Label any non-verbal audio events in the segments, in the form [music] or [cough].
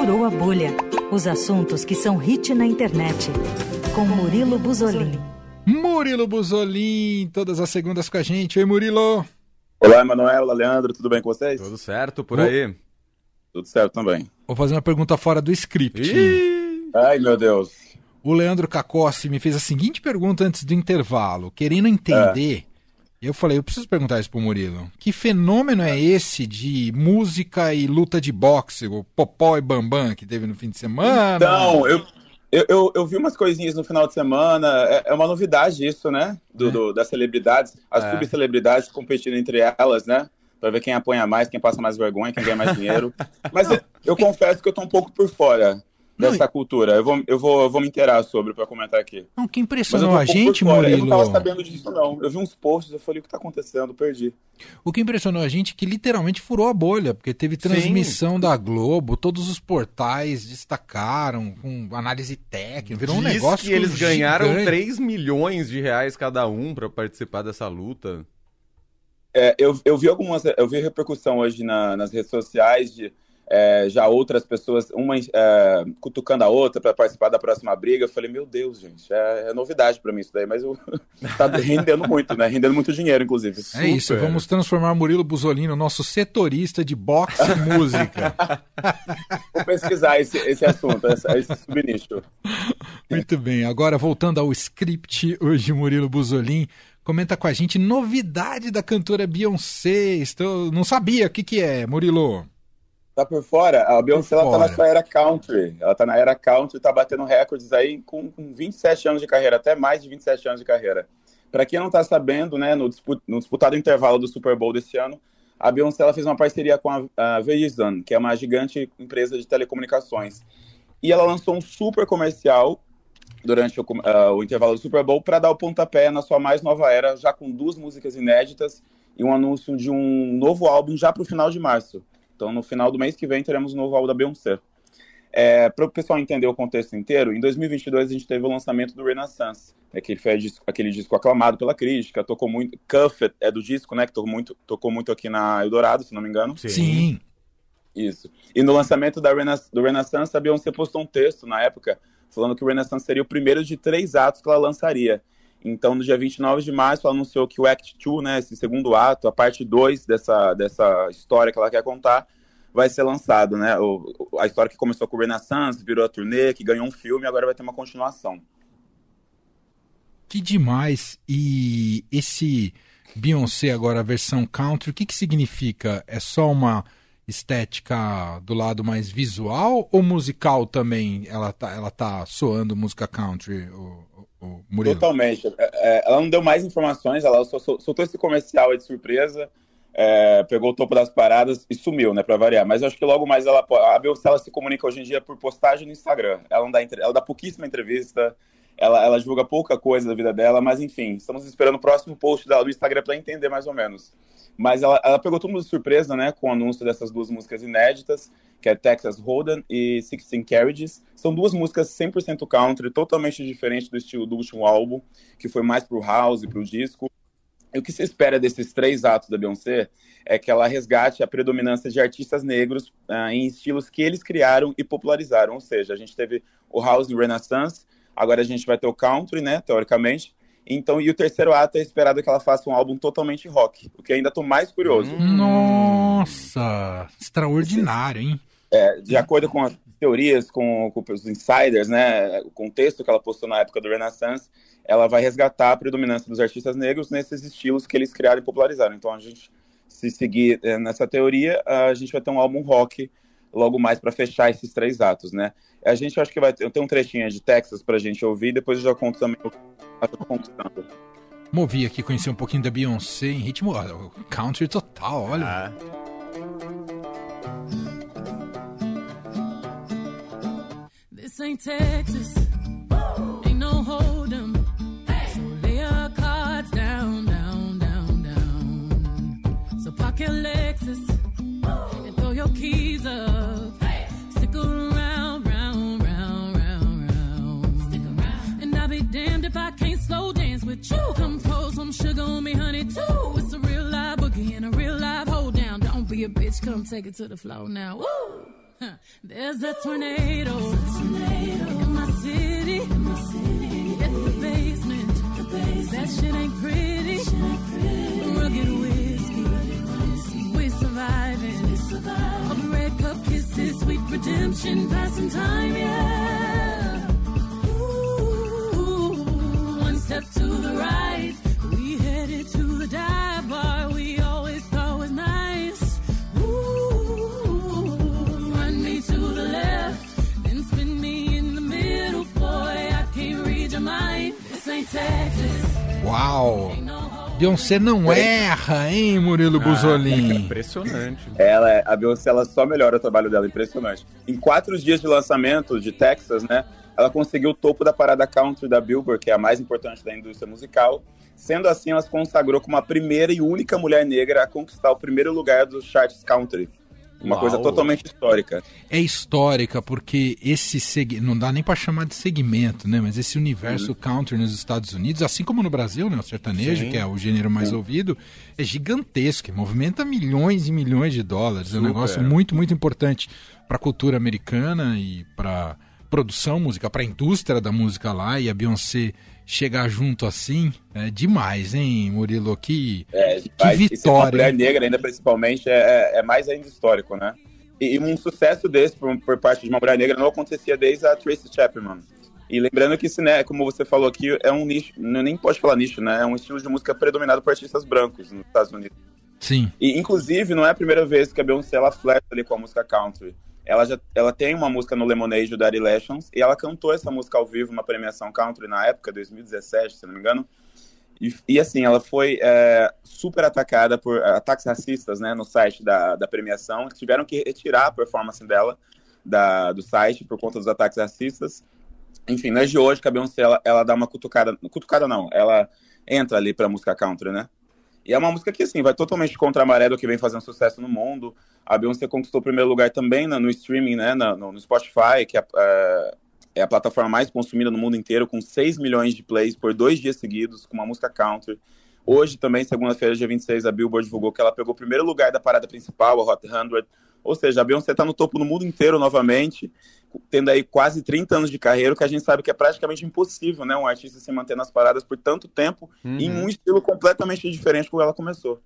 Furou a Bolha. Os assuntos que são hit na internet. Com Murilo Buzolin. Murilo Buzolin, todas as segundas com a gente. Oi, Murilo. Olá, Emanuel, olá, Leandro, tudo bem com vocês? Tudo certo por aí? Tudo certo também. Vou fazer uma pergunta fora do script. Ih, Ai, meu Deus. O Leandro Cacossi me fez a seguinte pergunta antes do intervalo, querendo entender. Eu falei, eu preciso perguntar isso pro Murilo. Que fenômeno é esse de música e luta de boxe, o Popó e Bambam que teve no fim de semana? Então, eu, eu, eu, vi umas coisinhas no final de semana. É, é uma novidade isso, né? Do, É. do- das celebridades, as É. subcelebridades competindo entre elas, né? Pra ver quem apanha mais, quem passa mais vergonha, quem ganha mais [laughs] dinheiro. Mas eu, eu confesso que eu tô um pouco por fora Não, dessa cultura. Eu vou, eu, vou, eu vou me inteirar sobre pra comentar aqui. Não, que impressionou um a gente, fora. Eu Murilo. não tava sabendo disso, não. Eu vi uns posts, eu falei, o que tá acontecendo? Perdi. O que impressionou a gente é que literalmente furou a bolha, porque teve transmissão da Globo, todos os portais destacaram, com análise técnica, virou um diz negócio que eles ganharam gigante. 3 milhões de reais cada um pra participar dessa luta. É, eu, eu vi algumas, eu vi repercussão hoje na- nas redes sociais de é, já outras pessoas, uma é, cutucando a outra para participar da próxima briga. Eu falei, meu Deus, gente, é, é novidade para mim isso daí, mas eu, [laughs] tá rendendo muito, né? Rendendo muito dinheiro, inclusive. É isso, Super. vamos transformar Murilo Buzolino, nosso setorista de boxe e música. [laughs] Vou pesquisar esse, esse assunto, esse, esse subnicho. Muito bem, agora voltando ao script, hoje Murilo Buzolin comenta com a gente novidade da cantora Beyoncé. Estou... Não sabia, o que que é, Murilo? Tá por fora? A Beyoncé ela tá na sua era country. Ela tá na era country, tá batendo recordes aí com, com 27 anos de carreira, até mais de 27 anos de carreira. Para quem não tá sabendo, né, no, dispu- no disputado intervalo do Super Bowl desse ano, a Beyoncé ela fez uma parceria com a, a Verizon, que é uma gigante empresa de telecomunicações. E ela lançou um super comercial durante o, ah, o intervalo do Super Bowl para dar o pontapé na sua mais nova era, já com duas músicas inéditas e um anúncio de um novo álbum já para o final de março. Então, no final do mês que vem, teremos um novo álbum da Beyoncé. É, para o pessoal entender o contexto inteiro, em 2022 a gente teve o lançamento do Renaissance, né, que foi dis- aquele disco aclamado pela crítica, tocou muito, Cuffed é do disco, né, que tocou muito, tocou muito aqui na Eldorado, se não me engano. Sim. Isso. E no lançamento da Rena- do Renaissance, a Beyoncé postou um texto na época falando que o Renaissance seria o primeiro de três atos que ela lançaria. Então, no dia 29 de março, ela anunciou que o Act 2, né, esse segundo ato, a parte 2 dessa, dessa história que ela quer contar, vai ser lançado, né? O, a história que começou com o Renaissance, virou a turnê, que ganhou um filme, agora vai ter uma continuação. Que demais. E esse Beyoncé agora, a versão country, o que que significa? É só uma estética do lado mais visual ou musical também? Ela tá, ela tá soando música country, o, o, Murilo? Totalmente. É, é, ela não deu mais informações, ela soltou esse comercial de surpresa, é, pegou o topo das paradas e sumiu, né, pra variar. Mas eu acho que logo mais ela. A Beyoncé se comunica hoje em dia por postagem no Instagram. Ela, não dá, ela dá pouquíssima entrevista, ela, ela divulga pouca coisa da vida dela, mas enfim, estamos esperando o próximo post dela do Instagram pra entender mais ou menos. Mas ela, ela pegou todo mundo de surpresa, né, com o anúncio dessas duas músicas inéditas, que é Texas Hold'em e Sixteen Carriages. São duas músicas 100% country, totalmente diferente do estilo do último álbum, que foi mais pro house, pro disco. E o que se espera desses três atos da Beyoncé é que ela resgate a predominância de artistas negros ah, em estilos que eles criaram e popularizaram. Ou seja, a gente teve o house e o Renaissance, agora a gente vai ter o country, né, teoricamente. Então, e o terceiro ato é esperado que ela faça um álbum totalmente rock, o que ainda tô mais curioso. Nossa, extraordinário, hein? É, de acordo com as teorias, com, com os insiders, né, o contexto que ela postou na época do Renaissance, ela vai resgatar a predominância dos artistas negros nesses estilos que eles criaram e popularizaram. Então, a gente, se seguir é, nessa teoria, a gente vai ter um álbum rock logo mais para fechar esses três atos, né? A gente acho que vai ter, eu tenho um trechinho de Texas pra gente ouvir, depois eu já conto também o que eu tô conquistando. Movi aqui, conhecer um pouquinho da Beyoncé em ritmo olha, country total, olha. Ah, This ain't Texas. Ain't no hold'em. So lay your cards down, down, down, down. So park your Lexus and throw your keys up. Sugar on me, honey, too. It's a real live boogie and a real live hold down. Don't be a bitch, come take it to the floor now. Woo! Huh. There's a tornado, in my city. Beyoncé não erra, hein, Murilo Buzolin? Impressionante. Ela, é- a Beyoncé, ela só melhora o trabalho dela, impressionante. Em quatro dias de lançamento de Texas, né, ela conseguiu o topo da parada country da Billboard, que é a mais importante da indústria musical. Sendo assim, ela se consagrou como a primeira e única mulher negra a conquistar o primeiro lugar dos charts country. Uma Uau. coisa totalmente histórica. É histórica porque esse seg... não dá nem pra chamar de segmento, né? Mas esse universo country nos Estados Unidos, assim como no Brasil, né? O sertanejo, Sim. que é o gênero mais ouvido, é gigantesco, movimenta milhões e milhões de dólares. É um Super. negócio muito, muito importante para a cultura americana e para produção musical, para a indústria da música lá. E a Beyoncé chegar junto assim é demais, hein, Murilo? Que, É, que uma vitória. mulher negra, ainda principalmente, é, é- é mais ainda histórico, né? E, e um sucesso desse por, por parte de uma mulher negra não acontecia desde a Tracy Chapman. E lembrando que isso, né, como você falou aqui, é um nicho, nem pode falar nicho, né? É um estilo de música predominado por artistas brancos nos Estados Unidos. Sim. E, inclusive, não é a primeira vez que a Beyoncé ela flerta ali com a música country. Ela já ela tem uma música no Lemonade do Daddy Lessons e ela cantou essa música ao vivo na premiação country na época, 2017, se não me engano. E, e, assim, ela foi é, super atacada por é, ataques racistas né, no site da, da premiação, tiveram que retirar a performance dela da, do site por conta dos ataques racistas. Enfim, é de hoje a Beyoncé ela, ela dá uma cutucada. Cutucada não, ela entra ali pra música country, né? E é uma música que, assim, vai totalmente contra a maré do que vem fazendo sucesso no mundo. A Beyoncé conquistou o primeiro lugar também no, no streaming, né? No, no Spotify, que é, é, é a plataforma mais consumida no mundo inteiro, com 6 milhões de plays por dois dias seguidos, com uma música country. Hoje também, segunda-feira, dia 26, a Billboard divulgou que ela pegou o primeiro lugar da parada principal, a Hot 100. Ou seja, a Beyoncé tá no topo no mundo inteiro novamente, tendo aí quase 30 anos de carreira, o que a gente sabe que é praticamente impossível, né? Um artista se manter nas paradas por tanto tempo em um estilo completamente diferente como ela começou.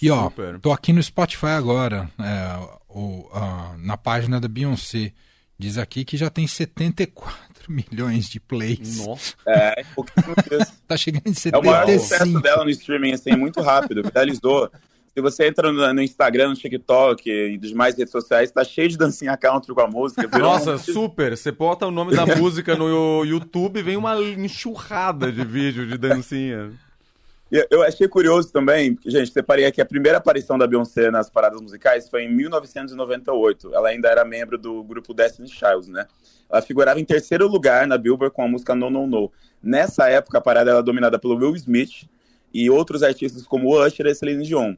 E ó, Super. tô aqui no Spotify agora, é, o, a- na página da Beyoncé. Diz aqui que já tem 74 [laughs] milhões de plays. Nossa. É, pouquíssimo disso. [laughs] Tá chegando em É o maior 75. sucesso dela no streaming, assim, muito rápido, viralizou. Se você entra no, no Instagram, no TikTok e dos demais redes sociais, tá cheio de dancinha country com a música. Nossa, um- super. Você bota o nome da [laughs] música no YouTube vem uma enxurrada de vídeo de dancinha. Eu achei curioso também, porque, gente, separei aqui a primeira aparição da Beyoncé nas paradas musicais foi em 1998. Ela ainda era membro do grupo Destiny Child, né? Ela figurava em terceiro lugar na Billboard com a música No No No. Nessa época, a parada era dominada pelo Will Smith e outros artistas como Usher e Celine Dion.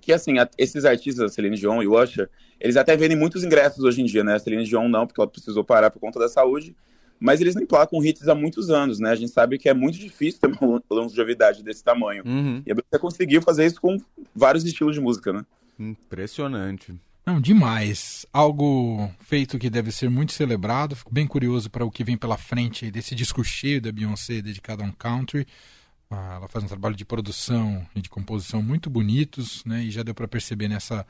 Que, assim, a- esses artistas, a Celine Dion e o Usher, eles até vendem muitos ingressos hoje em dia, né? A Celine Dion não, porque ela precisou parar por conta da saúde. Mas eles emplacam hits há muitos anos, né? A gente sabe que é muito difícil ter uma [laughs] longevidade desse tamanho. Uhum. E a Beyoncé conseguiu fazer isso com vários estilos de música, né? Impressionante. Não, demais. Algo feito que deve ser muito celebrado. Fico bem curioso para o que vem pela frente desse disco cheio da Beyoncé dedicado a um country. Ah, ela faz um trabalho de produção e de composição muito bonitos, né? E já deu para perceber nessa,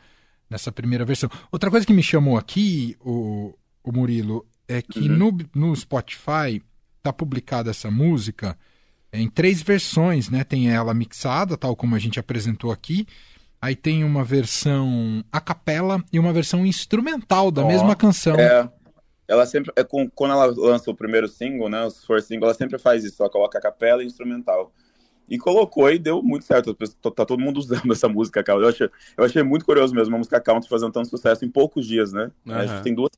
nessa primeira versão. Outra coisa que me chamou aqui, o, o Murilo, é que no, no Spotify tá publicada essa música em três versões, né? Tem ela mixada, tal como a gente apresentou aqui. Aí tem uma versão a capela e uma versão instrumental da Ó, mesma canção. É. Ela sempre, é com, quando ela lança o primeiro single, né? Os first single, ela sempre faz isso. Ela coloca a capela e instrumental. E colocou e deu muito certo. Tá tá todo mundo [laughs] usando essa música, cara. Eu achei, eu achei muito curioso mesmo, uma música country fazendo tanto sucesso em poucos dias, né? A gente Aham. tem duas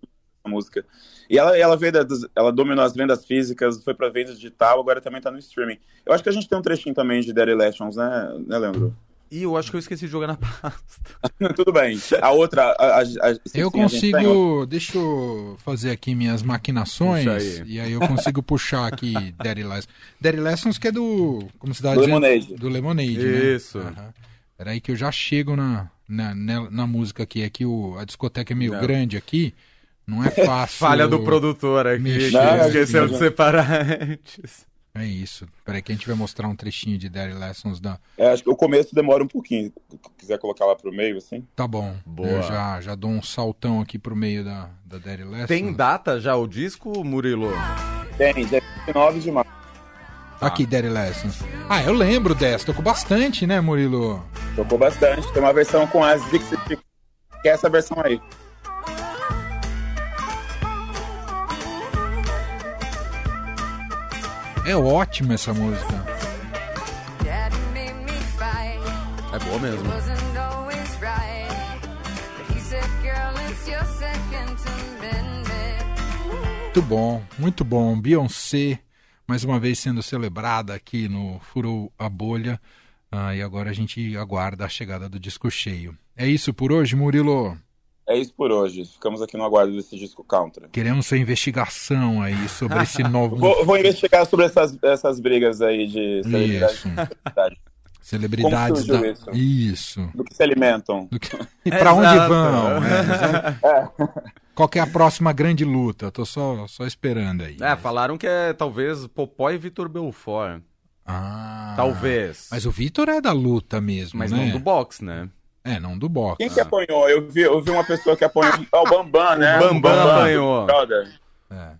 música. E ela, ela veio das- ela dominou as vendas físicas, foi pra venda digital, agora também tá no streaming. Eu acho que a gente tem um trechinho também de Daddy Lessons, né, né Leandro? E eu acho que eu esqueci de jogar na [laughs] pasta. [laughs] Tudo bem. A outra. A, a, a, sim, Eu sim, a gente tem consigo. Deixa eu fazer aqui minhas maquinações. Aí. E aí eu consigo puxar aqui [laughs] Daddy Lessons. Daddy Lessons que é do. Como se dá Do? Lemonade. Do Lemonade. né? Isso. Aham. Peraí que eu já chego na, na, na, na música aqui. Aqui o, a discoteca é meio Não. grande aqui. Não é fácil. Falha do produtor aqui, Não, esqueceu de separar antes. É isso. Peraí que a gente vai mostrar um trechinho de Daddy Lessons da. É, acho que o começo demora um pouquinho. Se quiser colocar lá pro meio, assim. Tá bom. Boa. Eu já, já dou um saltão aqui pro meio da, da Daddy Lessons. Tem data já o disco, Murilo? Tem, dia 29 de março. Aqui, Daddy Lessons. Ah, eu lembro dessa. Tocou bastante, né, Murilo? Tocou bastante. Tem uma versão com as Dixie que é essa versão aí. É ótima essa música. É boa mesmo. Muito bom, muito bom. Beyoncé, mais uma vez sendo celebrada aqui no Furou a Bolha. Ah, e agora a gente aguarda a chegada do disco cheio. É isso por hoje, Murilo. É isso por hoje. Ficamos aqui no aguardo desse disco country. Queremos sua investigação aí sobre [laughs] esse novo. Vou, vou investigar sobre essas, essas brigas aí de celebridade. Isso. celebridade. Celebridades Como da. isso? Isso. Do que se alimentam. Do que- [laughs] E pra onde vão? [laughs] É. Qual que é a próxima grande luta? Tô só, só esperando aí. É, falaram que é talvez Popó e Vitor Belfort. Ah, Talvez. Mas o Vitor é da luta mesmo, Mas né? não do boxe, né? É, não do boxe. Quem que apanhou? Eu vi, eu vi uma pessoa que apanhou. É o Bambam, [laughs] né? O Bambam apanhou. Brother.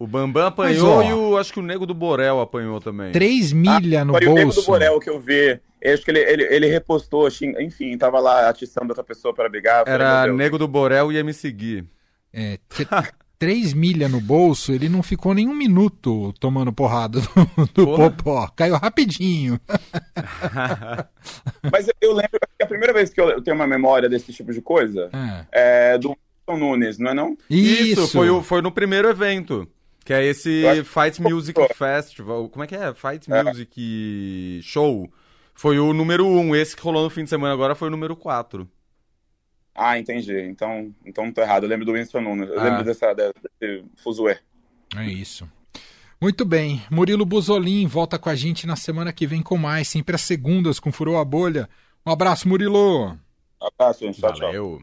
O Bambam apanhou Mas, ó, e o, acho que o Nego do Borel apanhou também. Três milha no Foi o Nego do bolso. Borel que eu vi. Eu acho que ele, ele, ele repostou, xing- enfim, tava lá atiçando outra pessoa para brigar. Falei, Era Deus. Nego do Borel e MC Gui. É, [laughs] t- três milha no bolso, ele não ficou nem um minuto tomando porrada do, do Porra. Popó. Caiu rapidinho. [laughs] Mas eu- eu lembro que a primeira vez que eu tenho uma memória desse tipo de coisa É. é do Wilson Nunes, não é não? Isso, foi, o, foi no primeiro evento. Que é esse acho- Fight Music Festival. Como é que é? Fight É. Music Show. Foi o número um. Esse que rolou no fim de semana agora foi o número quatro. Ah, entendi. Então, então não tô errado. Eu lembro do Winston Nunes. Eu Ah. lembro dessa, desse fuzuê. É isso. Muito bem. Murilo Buzolin volta com a gente na semana que vem com mais, sempre às segundas com Furou a Bolha. Um abraço, Murilo. Abraço, gente. Tchau, tchau. Valeu.